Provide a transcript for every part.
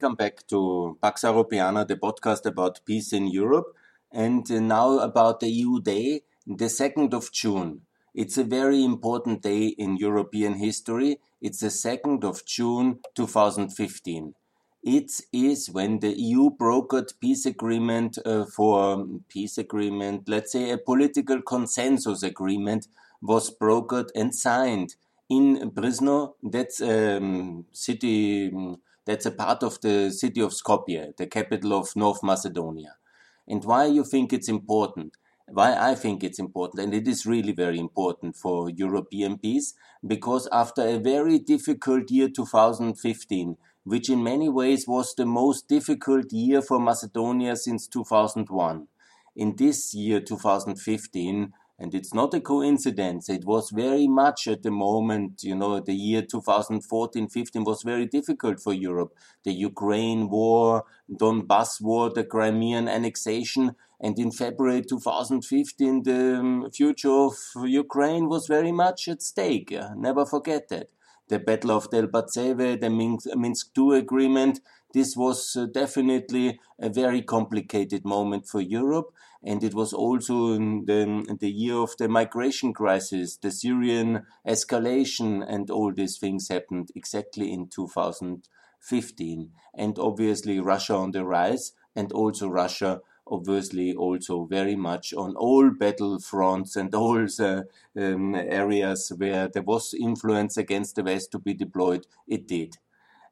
Welcome back to Pax Europiana, the podcast about peace in Europe. And now about the EU Day, the 2nd of June. It's a very important day in European history. It's the 2nd of June 2015. It is when the EU brokered peace agreement uh, for peace agreement, let's say a political consensus agreement was brokered and signed in Brezno. That's a um, city that's a part of the city of Skopje, the capital of North Macedonia. And why you think it's important? Why I think it's important, and it is really very important for European peace, because after a very difficult year 2015, which in many ways was the most difficult year for Macedonia since 2001, in this year 2015, and it's not a coincidence. It was very much at the moment, you know, the year 2014 15 was very difficult for Europe. The Ukraine war, Donbass war, the Crimean annexation. And in February 2015, the um, future of Ukraine was very much at stake. Never forget that. The Battle of Debaltseve, the Minsk II agreement, this was uh, definitely a very complicated moment for Europe. And it was also the, the year of the migration crisis, the Syrian escalation, and all these things happened exactly in 2015. And obviously, Russia on the rise, and also Russia obviously also very much on all battle fronts and all the um, areas where there was influence against the West to be deployed, it did.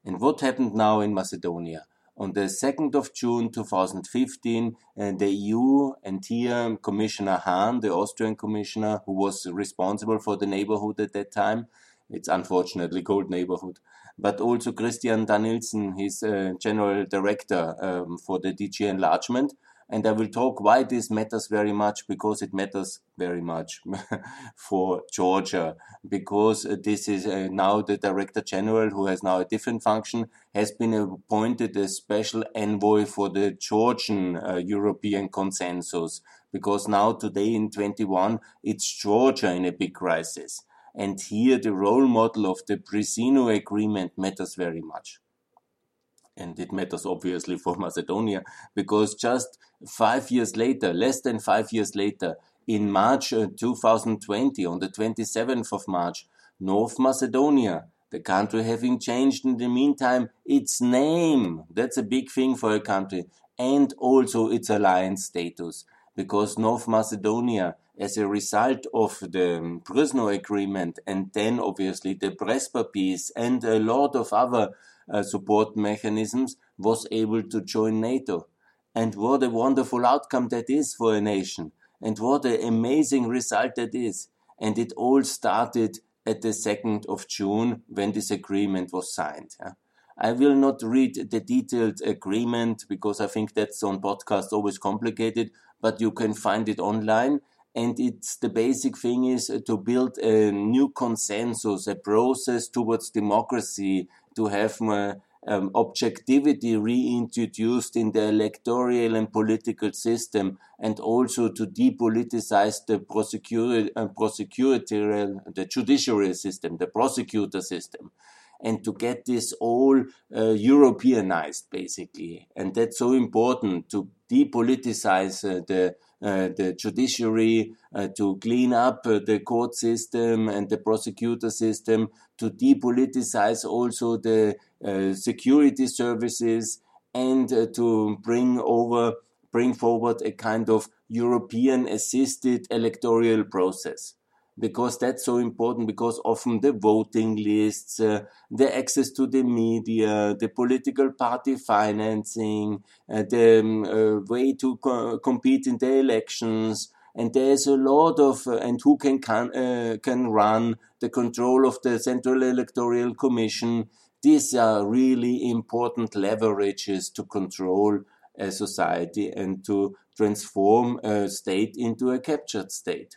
And what happened now in Macedonia? On the 2nd of June 2015, uh, the EU and here Commissioner Hahn, the Austrian commissioner who was responsible for the neighborhood at that time, it's unfortunately called neighborhood, but also Christian Danielsson, his uh, general director um, for the DG enlargement, and I will talk why this matters very much because it matters very much for Georgia because this is uh, now the director general who has now a different function has been appointed as special envoy for the Georgian uh, European consensus because now today in 21 it's Georgia in a big crisis. And here the role model of the Brezno agreement matters very much and it matters obviously for Macedonia because just five years later, less than five years later, in March uh, 2020, on the 27th of March, North Macedonia, the country having changed in the meantime its name, that's a big thing for a country, and also its alliance status, because North Macedonia, as a result of the Brezno agreement, and then obviously the Prespa peace, and a lot of other uh, support mechanisms, was able to join NATO. And what a wonderful outcome that is for a nation. And what an amazing result that is. And it all started at the 2nd of June when this agreement was signed. Yeah. I will not read the detailed agreement because I think that's on podcast always complicated, but you can find it online. And it's the basic thing is to build a new consensus, a process towards democracy, to have more um, objectivity reintroduced in the electoral and political system, and also to depoliticize the uh, prosecutorial, the judiciary system, the prosecutor system, and to get this all uh, Europeanized, basically. And that's so important to depoliticize uh, the uh, the judiciary, uh, to clean up uh, the court system and the prosecutor system, to depoliticize also the security services, and to bring over bring forward a kind of European assisted electoral process because that's so important because often the voting lists, uh, the access to the media, the political party financing, uh, the um, uh, way to co compete in the elections, and there's a lot of uh, and who can can, uh, can run the control of the Central Electoral Commission. These are really important leverages to control a society and to transform a state into a captured state.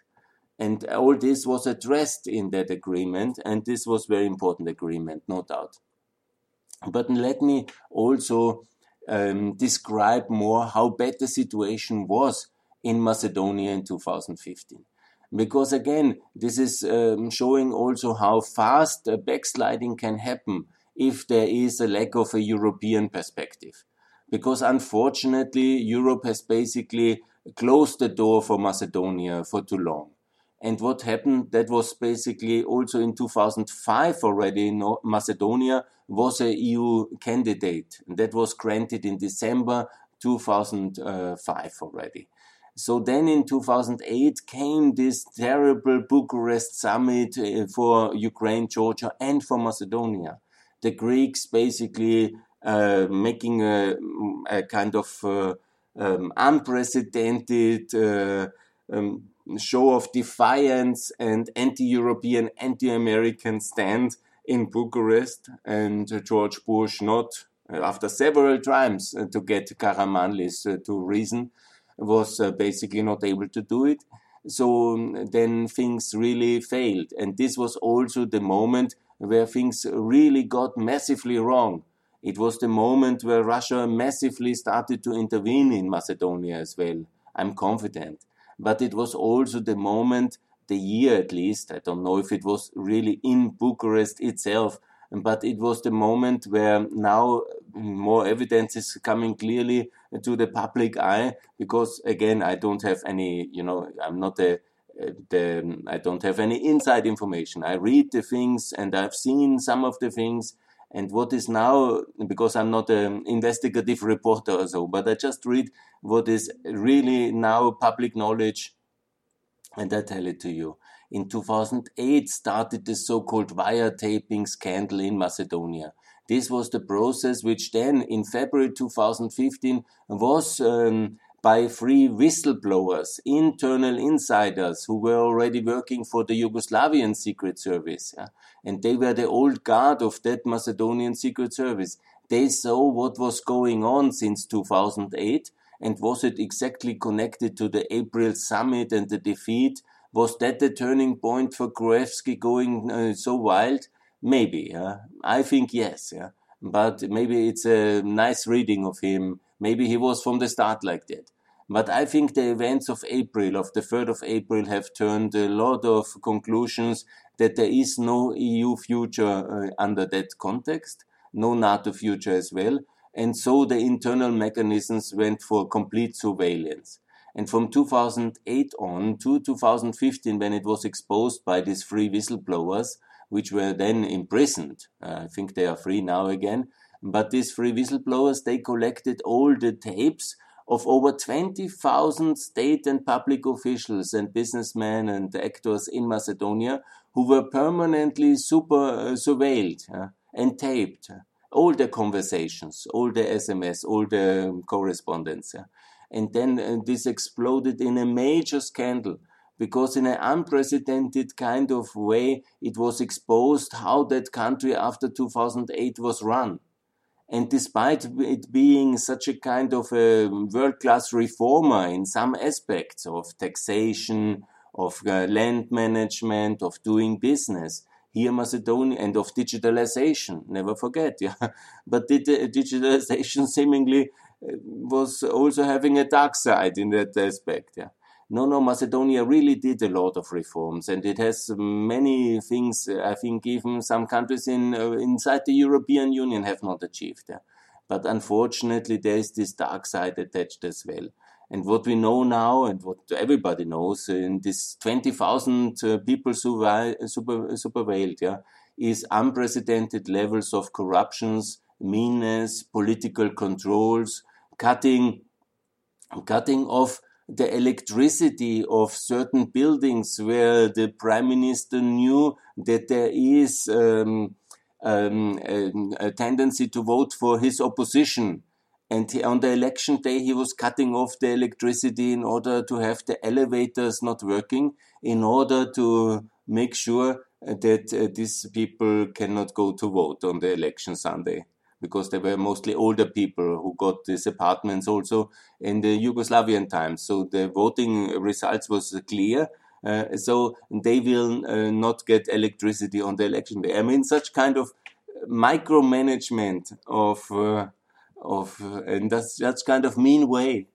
And all this was addressed in that agreement, and this was very important agreement, no doubt. But let me also um, describe more how bad the situation was in Macedonia in 2015. Because again, this is um, showing also how fast backsliding can happen if there is a lack of a European perspective. Because unfortunately, Europe has basically closed the door for Macedonia for too long. And what happened, that was basically also in 2005 already, in Macedonia was a EU candidate. And that was granted in December 2005 already. So then in 2008 came this terrible Bucharest summit uh, for Ukraine, Georgia, and for Macedonia. The Greeks basically uh, making a, a, kind of uh, um, unprecedented uh, um, show of defiance and anti-European, anti-American stand in Bucharest, and George Bush not uh, after several times uh, to get Karamanlis uh, to reason was basically not able to do it. So um, then things really failed, and this was also the moment where things really got massively wrong. It was the moment where Russia massively started to intervene in Macedonia as well. I'm confident but it was also the moment, the year at least, I don't know if it was really in Bucharest itself, but it was the moment where now more evidence is coming clearly to the public eye because again i don't have any you know i'm not a the, I don't have any inside information. I read the things and I've seen some of the things. And what is now, because I'm not an investigative reporter or so, but I just read what is really now public knowledge and I tell it to you. In 2008 started the so-called wiretapping scandal in Macedonia. This was the process which then in February 2015 was um, by three whistleblowers, internal insiders who were already working for the Yugoslavian Secret Service. Yeah? And they were the old guard of that Macedonian Secret Service. They saw what was going on since 2008 and was it exactly connected to the April summit and the defeat? Was that the turning point for Gruevski going uh, so wild? Maybe. Uh, I think yes. Yeah. But maybe it's a nice reading of him. Maybe he was from the start like that. But I think the events of April, of the 3rd of April, have turned a lot of conclusions that there is no EU future uh, under that context, no NATO future as well and so the internal mechanisms went for complete surveillance. And from 2008 on to 2015, when it was exposed by these three whistleblowers, which were then imprisoned, uh, I think they are free now again. But these three whistleblowers, they collected all the tapes of over 20,000 state and public officials and businessmen and actors in Macedonia who were permanently super uh, surveilled uh, and taped all the conversations, all the SMS, all the correspondence. Yeah? And then uh, this exploded in a major scandal because in an unprecedented kind of way it was exposed how that country after 2008 was run. And despite it being such a kind of a world class reformer in some aspects of taxation, of uh, land management, of doing business, here Macedonia and of digitalization. Never forget, yeah. But digitalization seemingly uh, was also having a dark side in that aspect, yeah. No, no, Macedonia really did a lot of reforms, and it has many things. I think even some countries in uh, inside the European Union have not achieved. Yeah. But unfortunately, there is this dark side attached as well. And what we know now, and what everybody knows, in this 20,000 uh, people super, surveilled, yeah, is unprecedented levels of corruptions, meanness, political controls, cutting, cutting off the electricity of certain buildings where the prime minister knew that there is um, um, a, a tendency to vote for his opposition and he, on the election day, he was cutting off the electricity in order to have the elevators not working, in order to make sure that uh, these people cannot go to vote on the election Sunday. Because they were mostly older people who got these apartments also in the Yugoslavian times. So the voting results was clear. Uh, so they will uh, not get electricity on the election day. I mean, such kind of micromanagement of uh, of and that's that's kind of mean way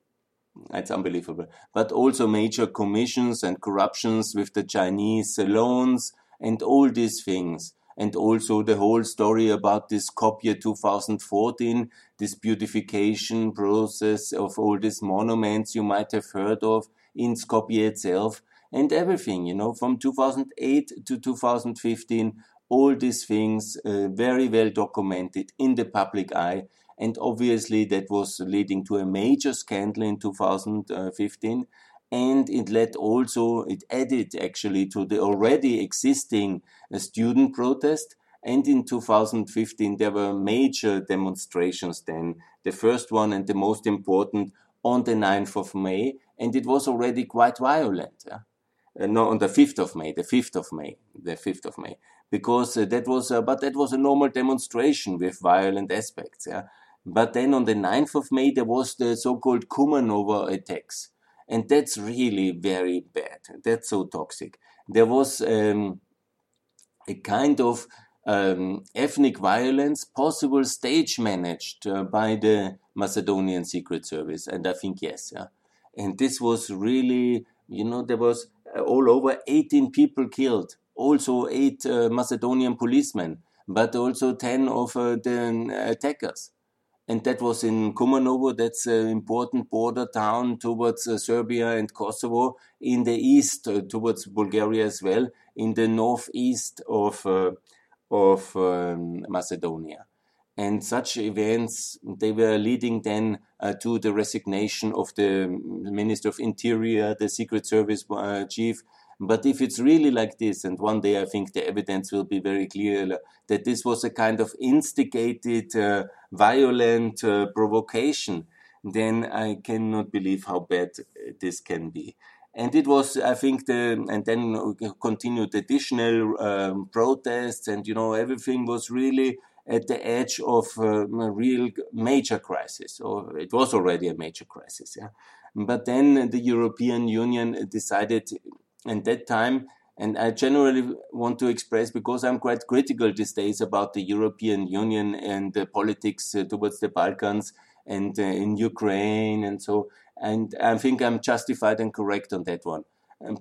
it's unbelievable but also major commissions and corruptions with the chinese loans and all these things and also the whole story about this Skopje 2014, this beautification process of all these monuments you might have heard of in Skopje itself, and everything, you know, from 2008 to 2015, all these things uh, very well documented in the public eye. And obviously, that was leading to a major scandal in 2015 and it led also, it added actually to the already existing uh, student protest. And in 2015, there were major demonstrations then. The first one and the most important on the 9th of May, and it was already quite violent. Yeah? Uh, no, on the 5th of May, the 5th of May, the 5th of May, because uh, that was, uh, but that was a normal demonstration with violent aspects. Yeah? But then on the 9th of May, there was the so-called Kumanovo attacks and that's really very bad. That's so toxic. There was um, a kind of um, ethnic violence, possible stage managed uh, by the Macedonian Secret Service, and I think yes, yeah. And this was really, you know, there was uh, all over 18 people killed, also eight uh, Macedonian policemen, but also 10 of uh, the attackers and that was in Kumanovo. That's an important border town towards uh, Serbia and Kosovo. In the east, uh, towards Bulgaria as well. In the northeast of uh, of um, Macedonia, and such events they were leading then uh, to the resignation of the Minister of Interior, the Secret Service uh, chief, but if it's really like this, and one day I think the evidence will be very clear that this was a kind of instigated, uh, violent uh, provocation, then I cannot believe how bad this can be. And it was, I think, the and then continued additional um, protests, and you know everything was really at the edge of uh, a real major crisis, or it was already a major crisis. Yeah, but then the European Union decided and that time and I generally want to express because I'm quite critical these days about the European Union and the politics uh, towards the Balkans and uh, in Ukraine and so and I think I'm justified and correct on that one.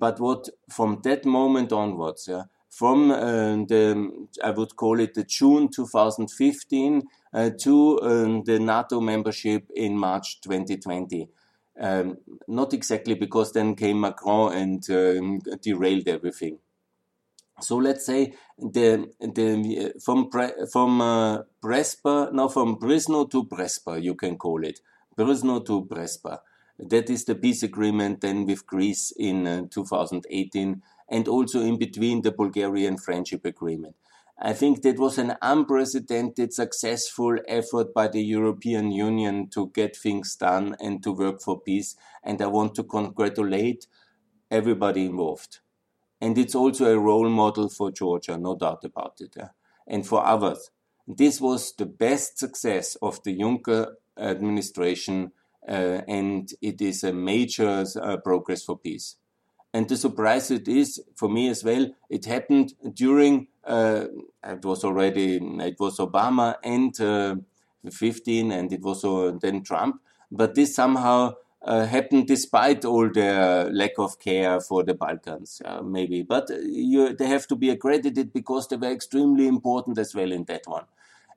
But what from that moment onwards, yeah, from uh, the I would call it the June 2015 uh, to um, the NATO membership in March 2020 um, not exactly because then came Macron and um, derailed everything. So let's say the the from from uh, Prespa now from Brisno to Prespa you can call it Brisno to Prespa. That is the peace agreement then with Greece in uh, 2018 and also in between the Bulgarian friendship agreement. I think that was an unprecedented successful effort by the European Union to get things done and to work for peace. And I want to congratulate everybody involved. And it's also a role model for Georgia, no doubt about it, yeah? and for others. This was the best success of the Juncker administration, uh, and it is a major uh, progress for peace. And the surprise it is for me as well, it happened during uh, it was already it was Obama and uh, 15, and it was uh, then Trump. But this somehow uh, happened despite all the lack of care for the Balkans, uh, maybe. But you, they have to be accredited because they were extremely important as well in that one.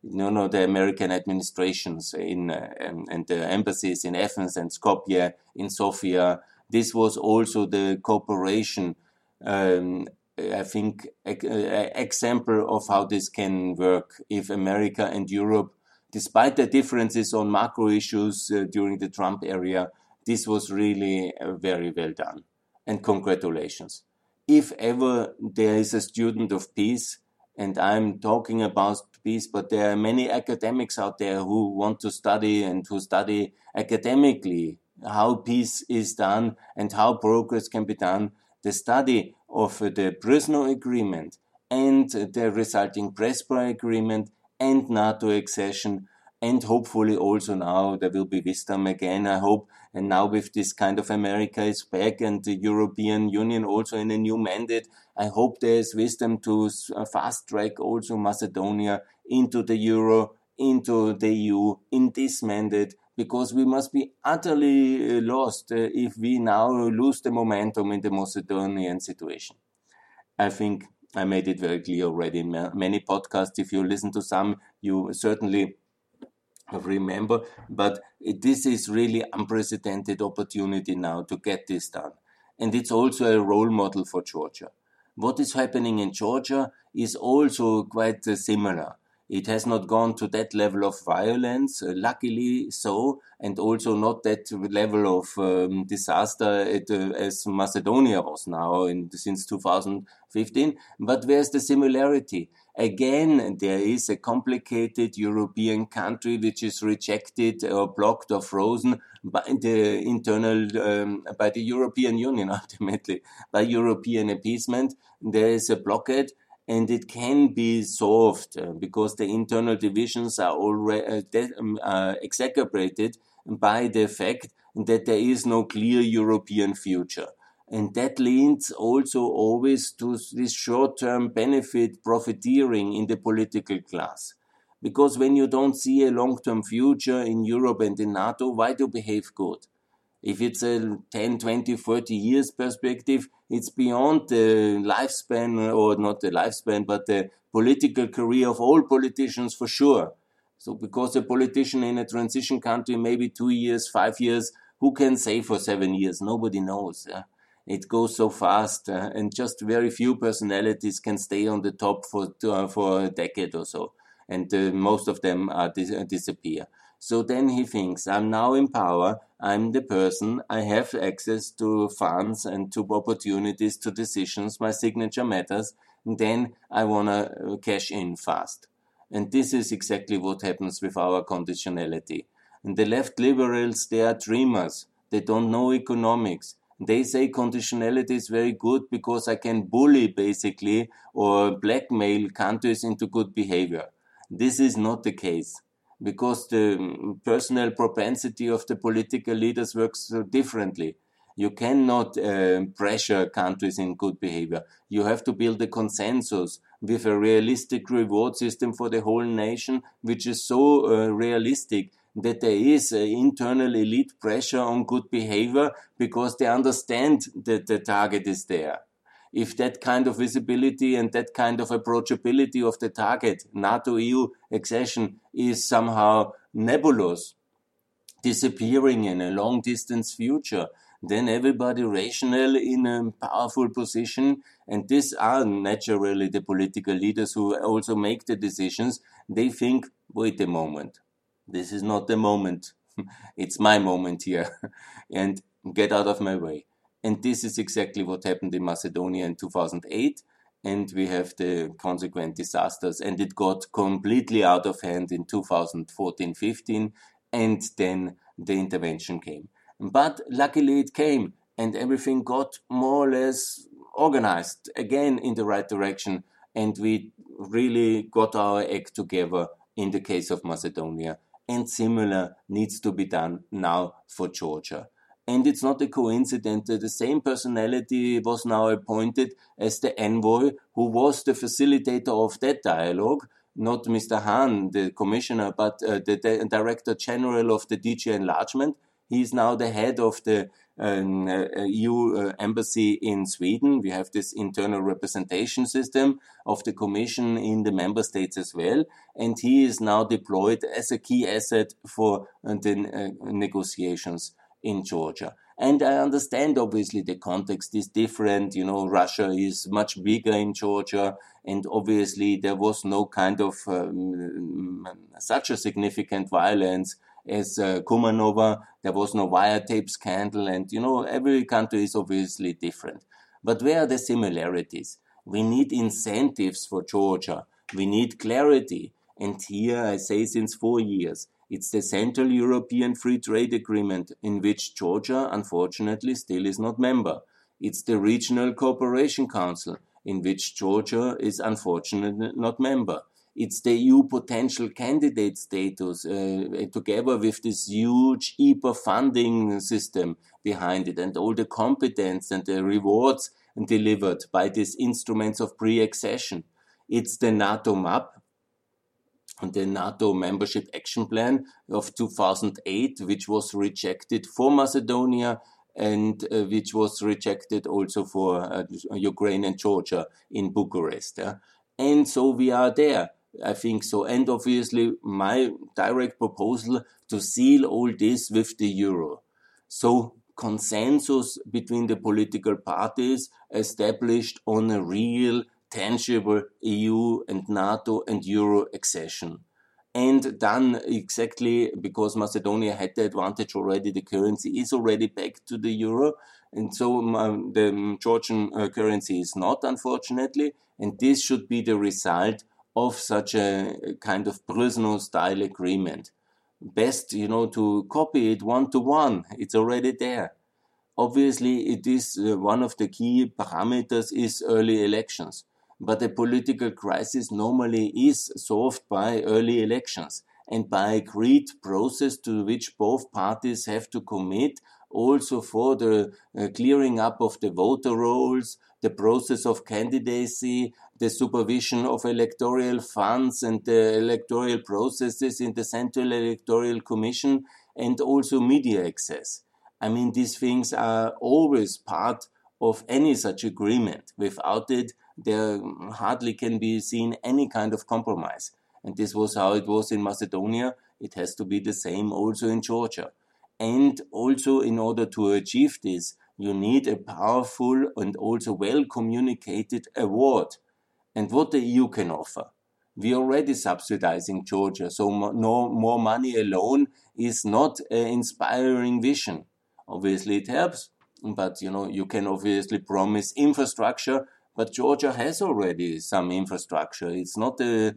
You know, the American administrations in uh, and, and, the embassies in Athens and Skopje, in Sofia. This was also the cooperation um, I think, example of how this can work if America and Europe, despite the differences on macro issues uh, during the Trump era, this was really uh, very well done. And congratulations. If ever there is a student of peace, and I'm talking about peace, but there are many academics out there who want to study and who study academically how peace is done and how progress can be done. The study of the Bresno Agreement and the resulting Prespa Agreement and NATO accession and hopefully also now there will be wisdom again, I hope. And now with this kind of America is back and the European Union also in a new mandate, I hope there is wisdom to uh, fast track also Macedonia into the Euro, into the EU in this mandate because we must be utterly uh, lost uh, if we now lose the momentum in the Macedonian situation. I think I made it very clear already in many podcasts. If you listen to some, you certainly remember. But this is really unprecedented opportunity now to get this done. And it's also a role model for Georgia. What is happening in Georgia is also quite uh, similar. It has not gone to that level of violence, uh, luckily so, and also not that level of um, disaster at, uh, as Macedonia was now in, since 2015. But where's the similarity? Again, there is a complicated European country which is rejected or blocked or frozen by the internal, um, by the European Union ultimately, by European appeasement. There is a blockade and it can be solved uh, because the internal divisions are already uh, um, uh, exacerbated by the fact that there is no clear European future. And that leads also always to this short-term benefit profiteering in the political class. Because when you don't see a long-term future in Europe and in NATO, why do you behave good? If it's a 10, 20, 30 years perspective, it's beyond the lifespan, or not the lifespan, but the political career of all politicians for sure. So, because a politician in a transition country, maybe two years, five years, who can say for seven years? Nobody knows. It goes so fast, uh, and just very few personalities can stay on the top for uh, for a decade or so, and uh, most of them dis disappear. So then he thinks, I'm now in power, I'm the person, I have access to funds and to opportunities, to decisions, my signature matters, and then I want to uh, cash in fast. And this is exactly what happens with our conditionality. And the left liberals, they are dreamers. They don't know economics. They say conditionality is very good because I can bully basically or blackmail countries into good behavior. This is not the case because the personal propensity of the political leaders works differently. You cannot uh, pressure countries in good behavior. You have to build a consensus with a realistic reward system for the whole nation, which is so uh, realistic that there is internal elite pressure on good behavior because they understand that the target is there if that kind of visibility and that kind of approachability of the target, NATO EU accession, is somehow nebulous, disappearing in a long distance future, then everybody rational in a powerful position, and these are naturally the political leaders who also make the decisions, they think, wait a moment, this is not the moment, it's my moment here, and get out of my way. And this is exactly what happened in Macedonia in 2008. And we have the consequent disasters. And it got completely out of hand in 2014 15. And then the intervention came. But luckily it came, and everything got more or less organized again in the right direction. And we really got our act together in the case of Macedonia. And similar needs to be done now for Georgia. And it's not a coincidence that the same personality was now appointed as the envoy who was the facilitator of that dialogue, not Mr. Hahn, the commissioner, but uh, the, director general of the DG enlargement. He is now the head of the um, uh, EU uh, embassy in Sweden. We have this internal representation system of the commission in the member states as well. And he is now deployed as a key asset for uh, the uh, negotiations in Georgia. And I understand, obviously, the context is different. You know, Russia is much bigger in Georgia, and obviously, there was no kind of um, such a significant violence as uh, Kumanovo. There was no wiretap scandal, and you know, every country is obviously different. But where are the similarities? We need incentives for Georgia. We need clarity. And here I say since four years, it's the Central European Free Trade Agreement, in which Georgia, unfortunately, still is not member. It's the Regional Cooperation Council, in which Georgia is unfortunately not member. It's the EU potential candidate status, uh, together with this huge IPA funding system behind it, and all the competence and the rewards delivered by these instruments of pre-accession. It's the NATO map, the NATO membership action plan of 2008, which was rejected for Macedonia and uh, which was rejected also for uh, Ukraine and Georgia in Bucharest. Yeah? And so we are there. I think so. And obviously, my direct proposal to seal all this with the euro. So, consensus between the political parties established on a real, tangible EU and NATO and euro accession and done exactly because Macedonia had the advantage already. The currency is already back to the euro, and so um, the Georgian uh, currency is not, unfortunately. And this should be the result of such a kind of Brezno style agreement. Best, you know, to copy it one to one. It's already there. Obviously, it is uh, one of the key parameters is early elections but a political crisis normally is solved by early elections and by agreed process to which both parties have to commit also for the uh, clearing up of the voter rolls, the process of candidacy, the supervision of electoral funds and the electoral processes in the Central Electoral Commission, and also media access. I mean, these things are always part of any such agreement. Without it, there hardly can be seen any kind of compromise. And this was how it was in Macedonia. It has to be the same also in Georgia. And also, in order to achieve this, you need a powerful and also well communicated award. And what the EU can offer. We are already subsidizing Georgia, so no more money alone is not an inspiring vision. Obviously, it helps, but you know you can obviously promise infrastructure but Georgia has already some infrastructure. It's not a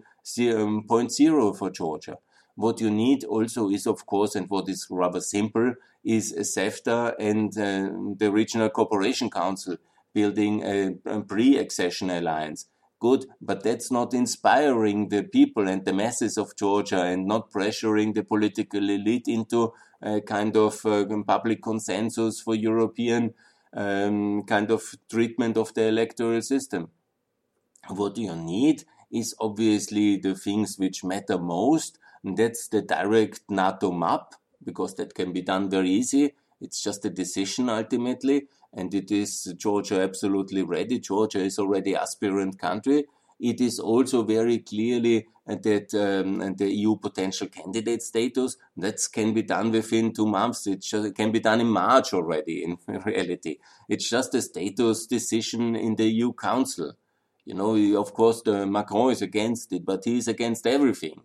um, point zero for Georgia. What you need also is, of course, and what is rather simple, is a CEFTA and uh, the Regional Cooperation Council building a, a pre-accession alliance. Good, but that's not inspiring the people and the masses of Georgia and not pressuring the political elite into a kind of uh, public consensus for European um, kind of treatment of the electoral system. What you need is obviously the things which matter most. And that's the direct NATO map, because that can be done very easy. It's just a decision ultimately. And it is Georgia absolutely ready. Georgia is already aspirant country. It is also very clearly that um, the EU potential candidate status that can be done within two months. It just, can be done in March already. In reality, it's just a status decision in the EU Council. You know, of course, the Macron is against it, but he is against everything.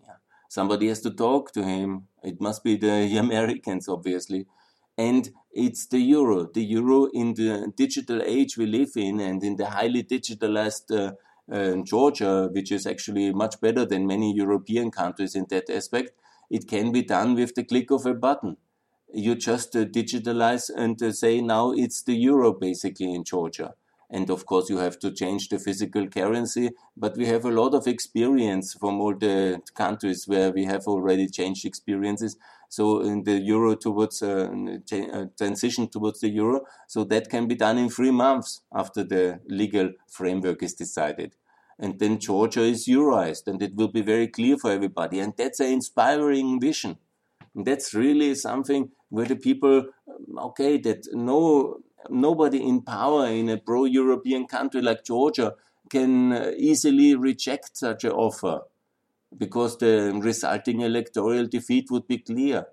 Somebody has to talk to him. It must be the Americans, obviously. And it's the euro. The euro in the digital age we live in and in the highly digitalized uh, uh, Georgia, which is actually much better than many European countries in that aspect, it can be done with the click of a button. You just uh, digitalize and uh, say now it's the euro basically in Georgia. And of course, you have to change the physical currency, but we have a lot of experience from all the countries where we have already changed experiences. So in the euro towards uh, uh, transition towards the euro, so that can be done in three months after the legal framework is decided. And then Georgia is euroized, and it will be very clear for everybody. And that's an inspiring vision. And that's really something where the people, okay, that no nobody in power in a pro-European country like Georgia can uh, easily reject such an offer because the resulting electoral defeat would be clear.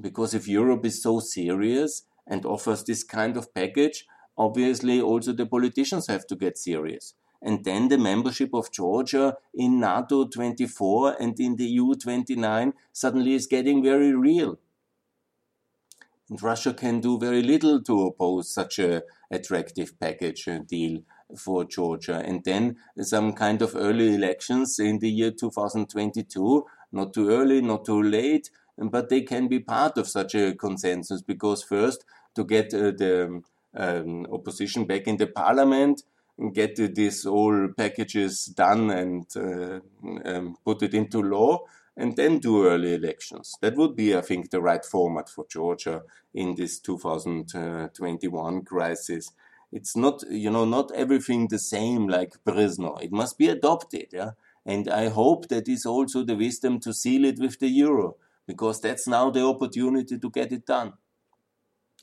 Because if Europe is so serious and offers this kind of package, obviously also the politicians have to get serious. And then the membership of Georgia in NATO 24 and in the EU 29 suddenly is getting very real. And Russia can do very little to oppose such a attractive package deal for Georgia. And then some kind of early elections in the year 2022, not too early, not too late, but they can be part of such a consensus because first to get uh, the um, opposition back in the parliament, get uh, these all packages done and uh, um, put it into law and then do early elections. That would be, I think, the right format for Georgia in this 2021 crisis. It's not, you know, not everything the same like Brezno. It must be adopted, yeah. And I hope that is also the wisdom to seal it with the euro, because that's now the opportunity to get it done.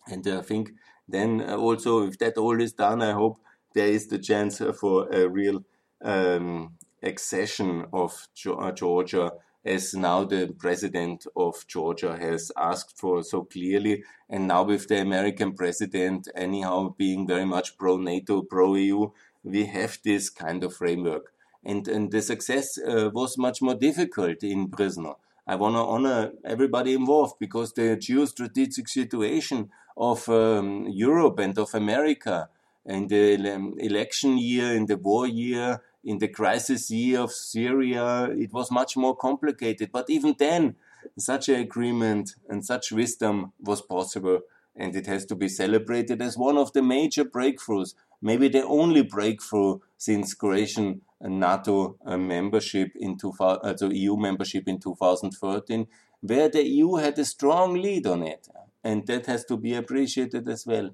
And I think then also, if that all is done, I hope there is the chance for a real um, accession of Georgia as now the president of Georgia has asked for so clearly. And now with the American president anyhow being very much pro NATO, pro EU, we have this kind of framework. And, and the success uh, was much more difficult in Brezno. I want to honor everybody involved because the geostrategic situation of um, Europe and of America in the election year, in the war year, in the crisis year of Syria, it was much more complicated. But even then, such an agreement and such wisdom was possible, and it has to be celebrated as one of the major breakthroughs, maybe the only breakthrough since Croatian NATO uh, membership in 2000, uh, EU membership in 2013, where the EU had a strong lead on it, and that has to be appreciated as well.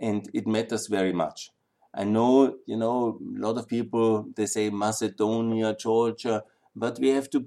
And it matters very much. I know, you know, a lot of people, they say Macedonia, Georgia, but we have to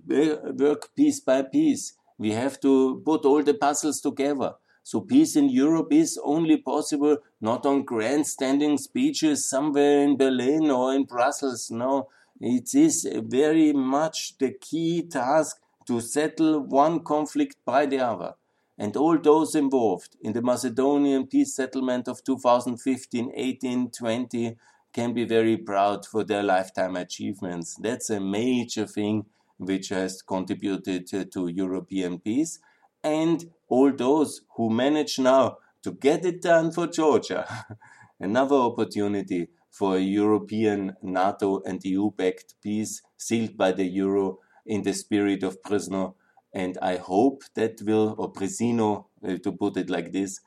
work piece by piece. We have to put all the puzzles together. So peace in Europe is only possible not on grandstanding speeches somewhere in Berlin or in Brussels. No, it is very much the key task to settle one conflict by the other and all those involved in the Macedonian peace settlement of 2015, 18, 20 can be very proud for their lifetime achievements. That's a major thing which has contributed to, European peace. And all those who manage now to get it done for Georgia, another opportunity for a European NATO and EU backed peace sealed by the euro in the spirit of Brezno and I hope that will, or Presino, uh, to put it like this,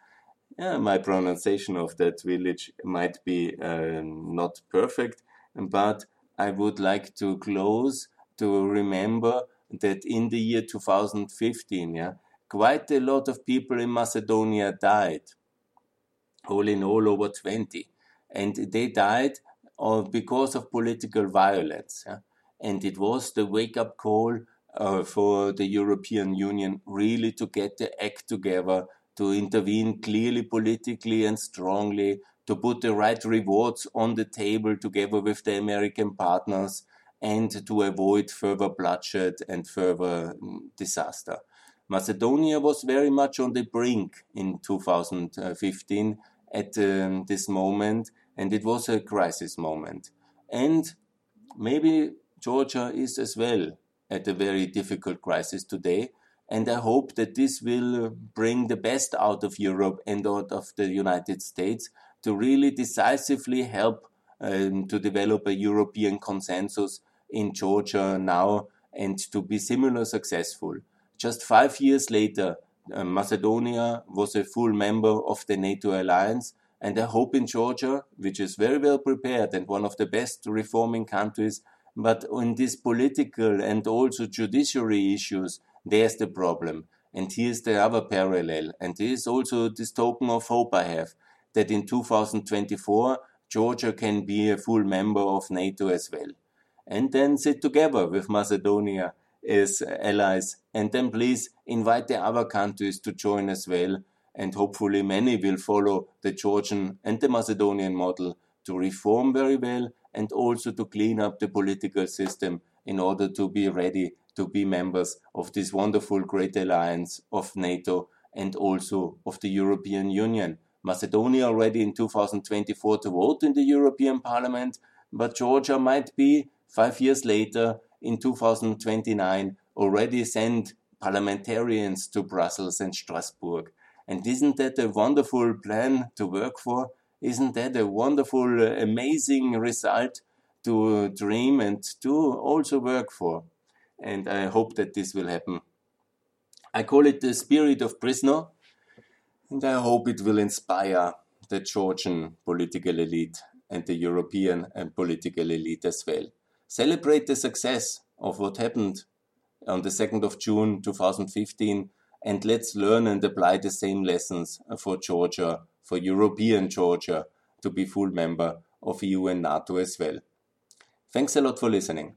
yeah, my pronunciation of that village might be uh, not perfect, but I would like to close to remember that in the year 2015, yeah, quite a lot of people in Macedonia died, all in all over 20, and they died uh, because of political violence. Yeah? And it was the wake up call uh, for the European Union really to get the act together, to intervene clearly politically and strongly, to put the right rewards on the table together with the American partners, and to avoid further bloodshed and further mm, disaster. Macedonia was very much on the brink in 2015 at um, this moment, and it was a crisis moment. And maybe Georgia is as well at a very difficult crisis today. And I hope that this will bring the best out of Europe and out of the United States to really decisively help um, to develop a European consensus in Georgia now and to be similar successful. Just five years later, uh, Macedonia was a full member of the NATO alliance. And I hope in Georgia, which is very well prepared and one of the best reforming countries, but on these political and also judiciary issues, there's the problem. And here's the other parallel. And here's also this token of hope I have that in 2024, Georgia can be a full member of NATO as well. And then sit together with Macedonia as allies. And then please invite the other countries to join as well. And hopefully many will follow the Georgian and the Macedonian model to reform very well and also to clean up the political system in order to be ready to be members of this wonderful great alliance of NATO and also of the European Union. Macedonia already in 2024 to vote in the European Parliament, but Georgia might be five years later in 2029 already send parliamentarians to Brussels and Strasbourg. And isn't that a wonderful plan to work for? Isn't that a wonderful, uh, amazing result to dream and to also work for? And I hope that this will happen. I call it the spirit of Brezno, and I hope it will inspire the Georgian political elite and the European and political elite as well. Celebrate the success of what happened on the 2nd of June 2015 and let's learn and apply the same lessons for Georgia for European Georgia to be full member of EU and NATO as well. Thanks a lot for listening.